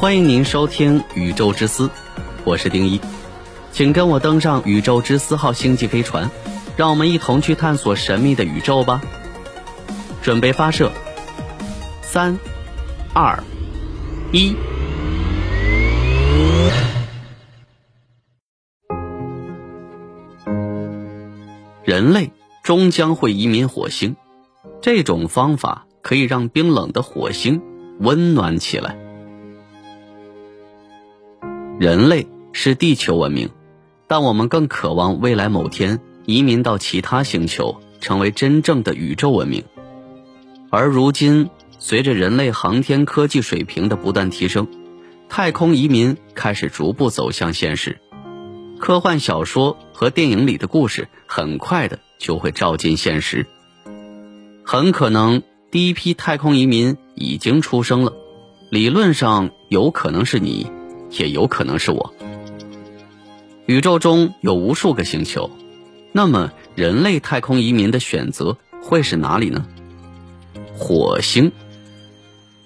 欢迎您收听《宇宙之思》，我是丁一，请跟我登上宇宙之思号星际飞船，让我们一同去探索神秘的宇宙吧。准备发射，三、二、一。人类终将会移民火星，这种方法可以让冰冷的火星温暖起来。人类是地球文明，但我们更渴望未来某天移民到其他星球，成为真正的宇宙文明。而如今，随着人类航天科技水平的不断提升，太空移民开始逐步走向现实。科幻小说和电影里的故事，很快的就会照进现实。很可能第一批太空移民已经出生了，理论上有可能是你。也有可能是我。宇宙中有无数个星球，那么人类太空移民的选择会是哪里呢？火星。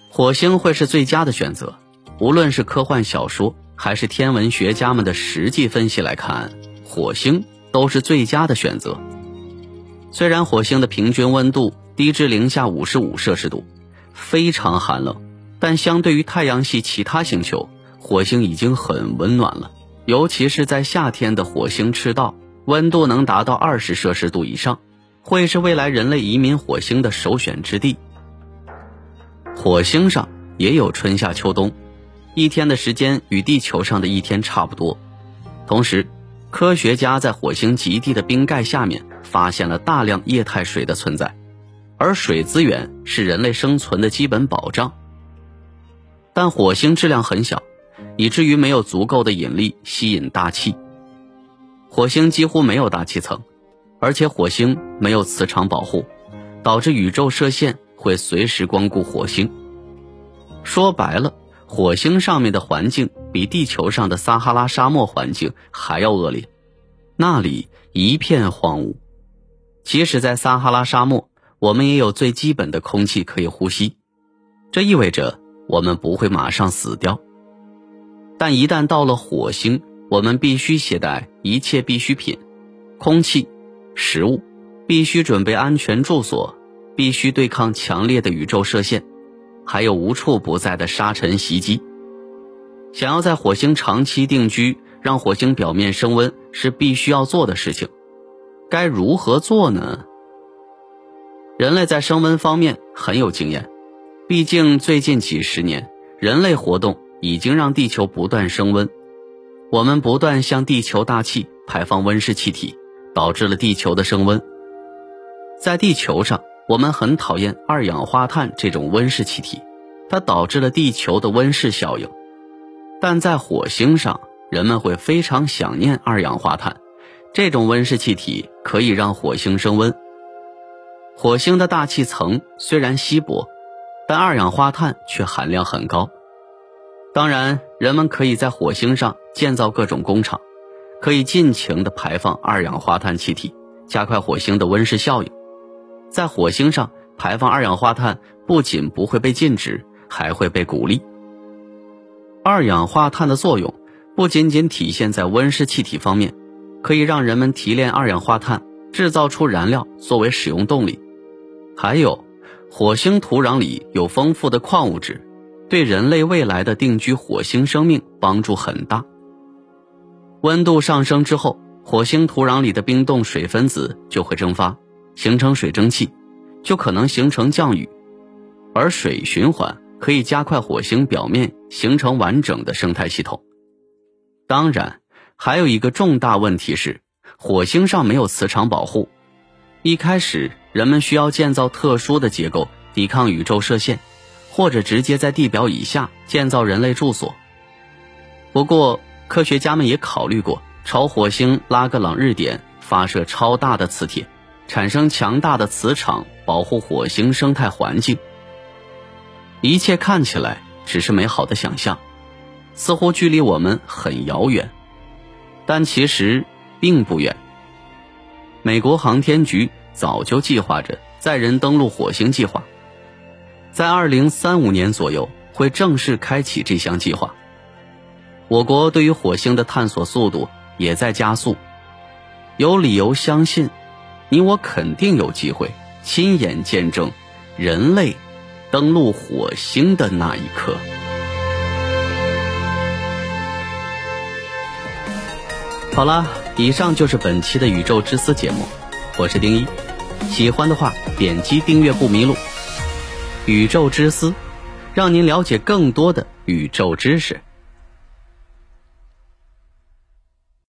火星会是最佳的选择。无论是科幻小说还是天文学家们的实际分析来看，火星都是最佳的选择。虽然火星的平均温度低至零下五十五摄氏度，非常寒冷，但相对于太阳系其他星球。火星已经很温暖了，尤其是在夏天的火星赤道，温度能达到二十摄氏度以上，会是未来人类移民火星的首选之地。火星上也有春夏秋冬，一天的时间与地球上的一天差不多。同时，科学家在火星极地的冰盖下面发现了大量液态水的存在，而水资源是人类生存的基本保障。但火星质量很小。以至于没有足够的引力吸引大气。火星几乎没有大气层，而且火星没有磁场保护，导致宇宙射线会随时光顾火星。说白了，火星上面的环境比地球上的撒哈拉沙漠环境还要恶劣，那里一片荒芜。即使在撒哈拉沙漠，我们也有最基本的空气可以呼吸，这意味着我们不会马上死掉。但一旦到了火星，我们必须携带一切必需品，空气、食物，必须准备安全住所，必须对抗强烈的宇宙射线，还有无处不在的沙尘袭击。想要在火星长期定居，让火星表面升温是必须要做的事情。该如何做呢？人类在升温方面很有经验，毕竟最近几十年人类活动。已经让地球不断升温，我们不断向地球大气排放温室气体，导致了地球的升温。在地球上，我们很讨厌二氧化碳这种温室气体，它导致了地球的温室效应。但在火星上，人们会非常想念二氧化碳，这种温室气体可以让火星升温。火星的大气层虽然稀薄，但二氧化碳却含量很高。当然，人们可以在火星上建造各种工厂，可以尽情的排放二氧化碳气体，加快火星的温室效应。在火星上排放二氧化碳不仅不会被禁止，还会被鼓励。二氧化碳的作用不仅仅体现在温室气体方面，可以让人们提炼二氧化碳，制造出燃料作为使用动力。还有，火星土壤里有丰富的矿物质。对人类未来的定居火星生命帮助很大。温度上升之后，火星土壤里的冰冻水分子就会蒸发，形成水蒸气，就可能形成降雨。而水循环可以加快火星表面形成完整的生态系统。当然，还有一个重大问题是，火星上没有磁场保护。一开始，人们需要建造特殊的结构抵抗宇宙射线。或者直接在地表以下建造人类住所。不过，科学家们也考虑过朝火星拉格朗日点发射超大的磁铁，产生强大的磁场，保护火星生态环境。一切看起来只是美好的想象，似乎距离我们很遥远，但其实并不远。美国航天局早就计划着载人登陆火星计划。在二零三五年左右，会正式开启这项计划。我国对于火星的探索速度也在加速，有理由相信，你我肯定有机会亲眼见证人类登陆火星的那一刻。好了，以上就是本期的宇宙之思节目，我是丁一，喜欢的话点击订阅不迷路。宇宙之思，让您了解更多的宇宙知识。